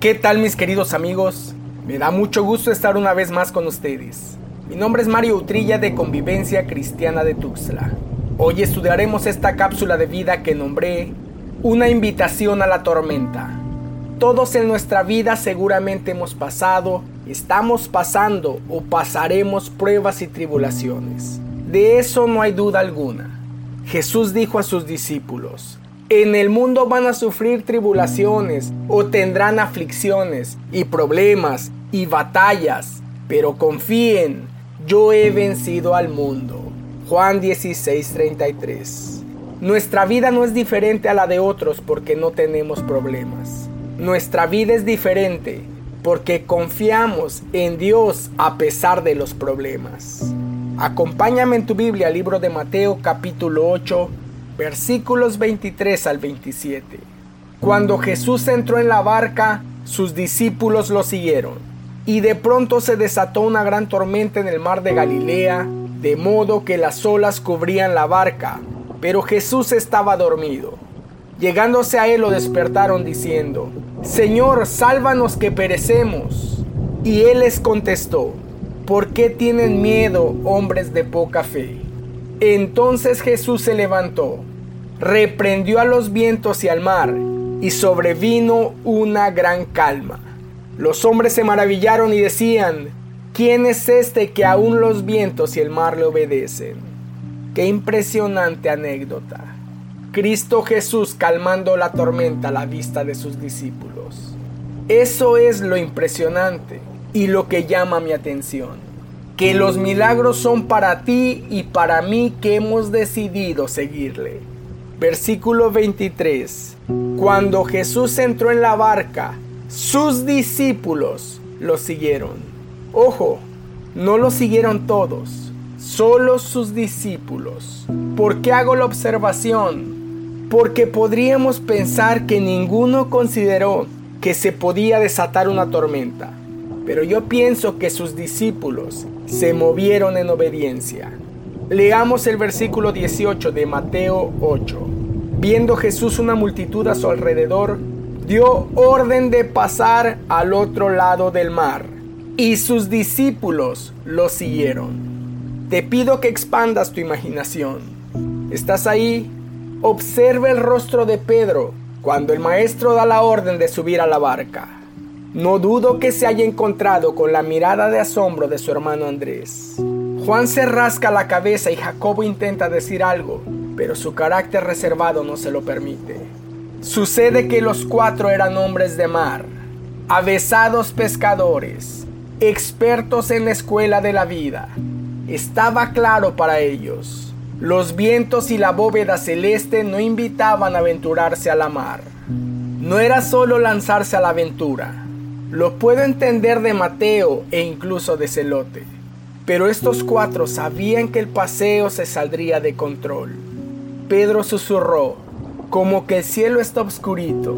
¿Qué tal mis queridos amigos? Me da mucho gusto estar una vez más con ustedes. Mi nombre es Mario Utrilla de Convivencia Cristiana de Tuxtla. Hoy estudiaremos esta cápsula de vida que nombré Una invitación a la tormenta. Todos en nuestra vida seguramente hemos pasado, estamos pasando o pasaremos pruebas y tribulaciones. De eso no hay duda alguna. Jesús dijo a sus discípulos, en el mundo van a sufrir tribulaciones o tendrán aflicciones y problemas y batallas, pero confíen, yo he vencido al mundo. Juan 16:33 Nuestra vida no es diferente a la de otros porque no tenemos problemas. Nuestra vida es diferente porque confiamos en Dios a pesar de los problemas. Acompáñame en tu Biblia, libro de Mateo capítulo 8, versículos 23 al 27. Cuando Jesús entró en la barca, sus discípulos lo siguieron, y de pronto se desató una gran tormenta en el mar de Galilea, de modo que las olas cubrían la barca, pero Jesús estaba dormido. Llegándose a él lo despertaron diciendo, Señor, sálvanos que perecemos. Y él les contestó, ¿por qué tienen miedo, hombres de poca fe? Entonces Jesús se levantó reprendió a los vientos y al mar, y sobrevino una gran calma. Los hombres se maravillaron y decían, ¿quién es este que aún los vientos y el mar le obedecen? Qué impresionante anécdota. Cristo Jesús calmando la tormenta a la vista de sus discípulos. Eso es lo impresionante y lo que llama mi atención. Que los milagros son para ti y para mí que hemos decidido seguirle. Versículo 23. Cuando Jesús entró en la barca, sus discípulos lo siguieron. Ojo, no lo siguieron todos, solo sus discípulos. ¿Por qué hago la observación? Porque podríamos pensar que ninguno consideró que se podía desatar una tormenta. Pero yo pienso que sus discípulos se movieron en obediencia. Leamos el versículo 18 de Mateo 8. Viendo Jesús una multitud a su alrededor, dio orden de pasar al otro lado del mar, y sus discípulos lo siguieron. Te pido que expandas tu imaginación. ¿Estás ahí? Observa el rostro de Pedro cuando el maestro da la orden de subir a la barca. No dudo que se haya encontrado con la mirada de asombro de su hermano Andrés. Juan se rasca la cabeza y Jacobo intenta decir algo, pero su carácter reservado no se lo permite. Sucede que los cuatro eran hombres de mar, avesados pescadores, expertos en la escuela de la vida. Estaba claro para ellos. Los vientos y la bóveda celeste no invitaban a aventurarse a la mar. No era solo lanzarse a la aventura. Lo puedo entender de Mateo e incluso de Celote. Pero estos cuatro sabían que el paseo se saldría de control. Pedro susurró, como que el cielo está oscurito,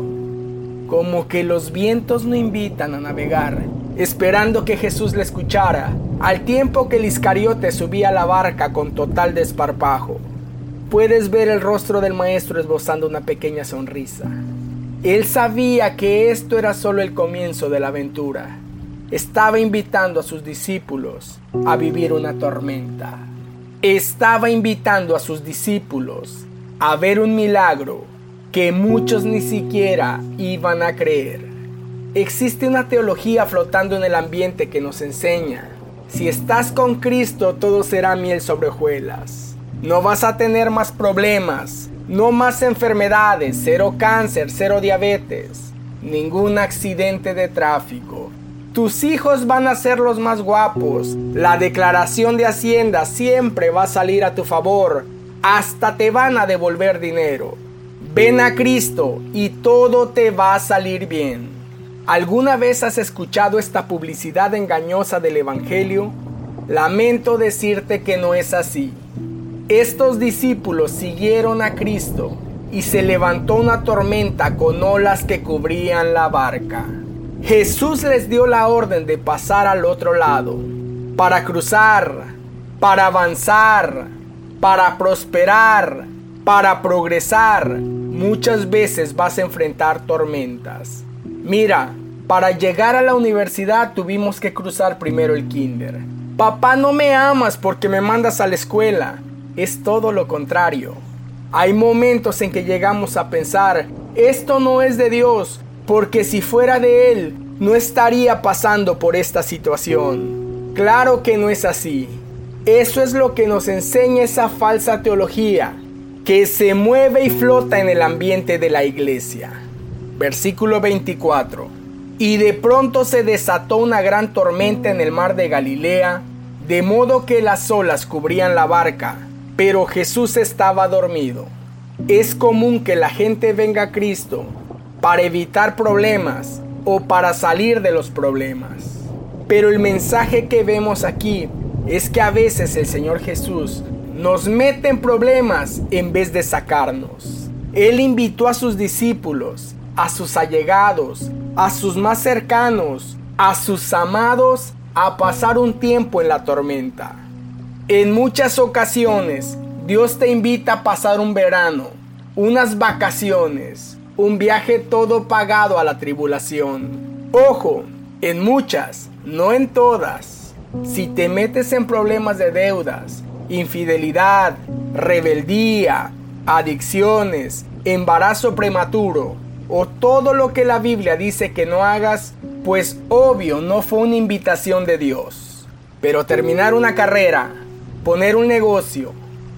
como que los vientos no invitan a navegar, esperando que Jesús le escuchara, al tiempo que el Iscariote subía a la barca con total desparpajo. Puedes ver el rostro del maestro esbozando una pequeña sonrisa. Él sabía que esto era solo el comienzo de la aventura estaba invitando a sus discípulos a vivir una tormenta. Estaba invitando a sus discípulos a ver un milagro que muchos ni siquiera iban a creer. Existe una teología flotando en el ambiente que nos enseña, si estás con Cristo todo será miel sobre hojuelas. No vas a tener más problemas, no más enfermedades, cero cáncer, cero diabetes, ningún accidente de tráfico, tus hijos van a ser los más guapos. La declaración de Hacienda siempre va a salir a tu favor. Hasta te van a devolver dinero. Ven a Cristo y todo te va a salir bien. ¿Alguna vez has escuchado esta publicidad engañosa del Evangelio? Lamento decirte que no es así. Estos discípulos siguieron a Cristo y se levantó una tormenta con olas que cubrían la barca. Jesús les dio la orden de pasar al otro lado, para cruzar, para avanzar, para prosperar, para progresar. Muchas veces vas a enfrentar tormentas. Mira, Para llegar a la universidad tuvimos que cruzar primero el kinder. Papá, no me amas porque me mandas a la escuela. Es todo lo contrario. Hay momentos en que llegamos a pensar, esto no es de Dios, porque si fuera de Él, no estaría pasando por esta situación. Claro que no es así. Eso es lo que nos enseña esa falsa teología, que se mueve y flota en el ambiente de la iglesia. Versículo 24. Y de pronto se desató una gran tormenta en el mar de Galilea, de modo que las olas cubrían la barca pero Jesús estaba dormido. Es común que la gente venga a Cristo para evitar problemas o para salir de los problemas. Pero el mensaje que vemos aquí es que a veces el Señor Jesús nos mete en problemas en vez de sacarnos. Él invitó a sus discípulos, a sus allegados, a sus más cercanos, a sus amados a pasar un tiempo en la tormenta. En muchas ocasiones, Dios te invita a pasar un verano, unas vacaciones, un viaje todo pagado a la tribulación. Ojo, en muchas, no en todas. Si te metes en problemas de deudas, infidelidad, rebeldía, adicciones, embarazo prematuro o todo lo que la Biblia dice que no hagas, pues obvio no fue una invitación de Dios. Pero terminar una carrera, poner un negocio,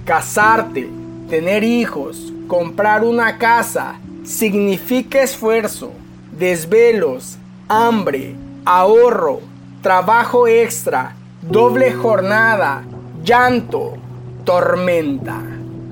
casarte, tener hijos, comprar una casa, significa esfuerzo, desvelos, hambre, ahorro, trabajo extra, doble jornada, llanto, tormenta.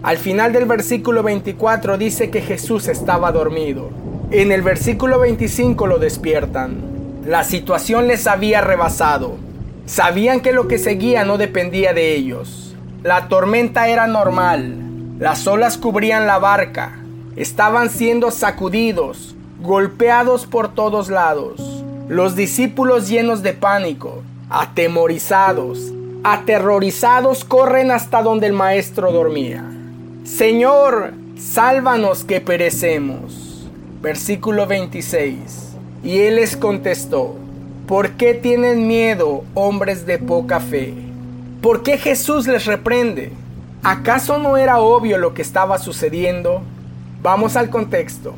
Al final del versículo 24 dice que Jesús estaba dormido. En el versículo 25 lo despiertan. La situación les había rebasado. Sabían que lo que seguía no dependía de ellos. La tormenta era normal. Las olas cubrían la barca. Estaban siendo sacudidos, golpeados por todos lados. Los discípulos llenos de pánico, atemorizados, aterrorizados, corren hasta donde el maestro dormía. Señor, sálvanos que perecemos. Versículo 26. Y él les contestó, ¿Por qué tienen miedo, hombres de poca fe? ¿Por qué Jesús les reprende? ¿Acaso no era obvio lo que estaba sucediendo? Vamos al contexto.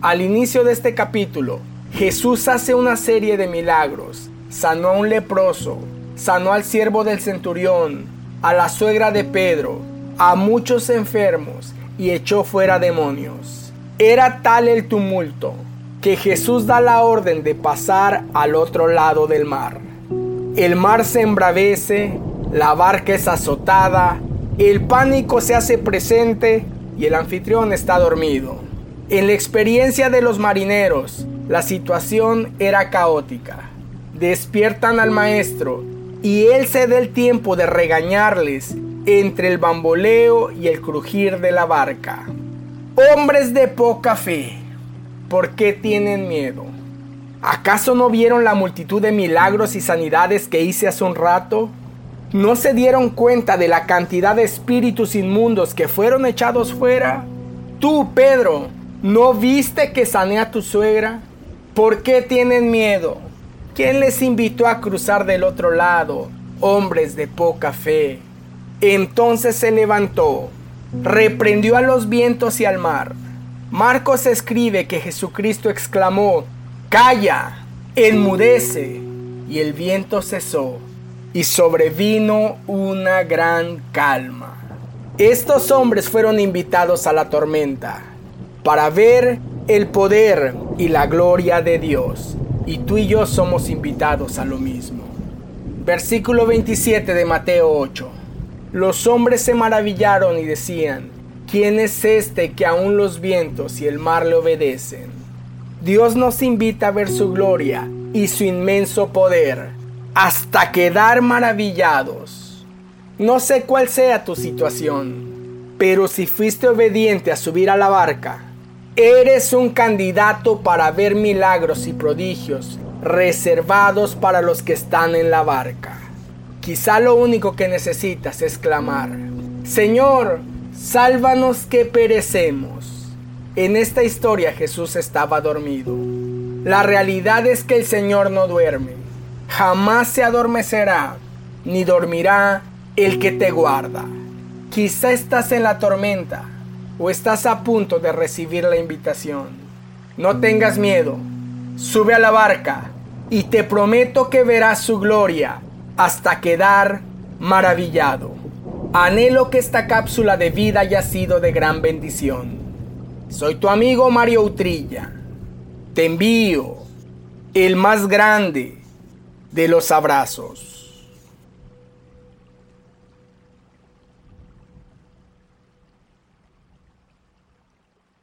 Al inicio de este capítulo, Jesús hace una serie de milagros. Sanó a un leproso, sanó al siervo del centurión, a la suegra de Pedro, a muchos enfermos y echó fuera demonios. Era tal el tumulto que Jesús da la orden de pasar al otro lado del mar. El mar se embravece, la barca es azotada, el pánico se hace presente y el anfitrión está dormido. En la experiencia de los marineros, la situación era caótica. Despiertan al maestro y él se da el tiempo de regañarles entre el bamboleo y el crujir de la barca. Hombres de poca fe, ¿Por qué tienen miedo? ¿Acaso no vieron la multitud de milagros y sanidades que hice hace un rato? ¿No se dieron cuenta de la cantidad de espíritus inmundos que fueron echados fuera? Tú, Pedro, ¿no viste que sané tu suegra? ¿Por qué tienen miedo? ¿Quién les invitó a cruzar del otro lado? Hombres de poca fe. Entonces se levantó, reprendió a los vientos y al mar Marcos escribe que Jesucristo exclamó, Calla, enmudece, y el viento cesó, y sobrevino una gran calma. Estos hombres fueron invitados a la tormenta para ver el poder y la gloria de Dios, y tú y yo somos invitados a lo mismo. Versículo 27 de Mateo 8. Los hombres se maravillaron y decían, ¿Quién es este que aún los vientos y el mar le obedecen? Dios nos invita a ver su gloria y su inmenso poder hasta quedar maravillados. No sé cuál sea tu situación, pero si fuiste obediente a subir a la barca, eres un candidato para ver milagros y prodigios reservados para los que están en la barca. Quizá lo único que necesitas es clamar, Señor, Sálvanos que perecemos. En esta historia Jesús estaba dormido. La realidad es que el Señor no duerme, jamás se adormecerá, ni dormirá el que te guarda. Quizá estás en la tormenta o estás a punto de recibir la invitación. No tengas miedo, sube a la barca y te prometo que verás su gloria hasta quedar maravillado. Anhelo que esta cápsula de vida haya sido de gran bendición. Soy tu amigo Mario Utrilla. Te envío el más grande de los abrazos.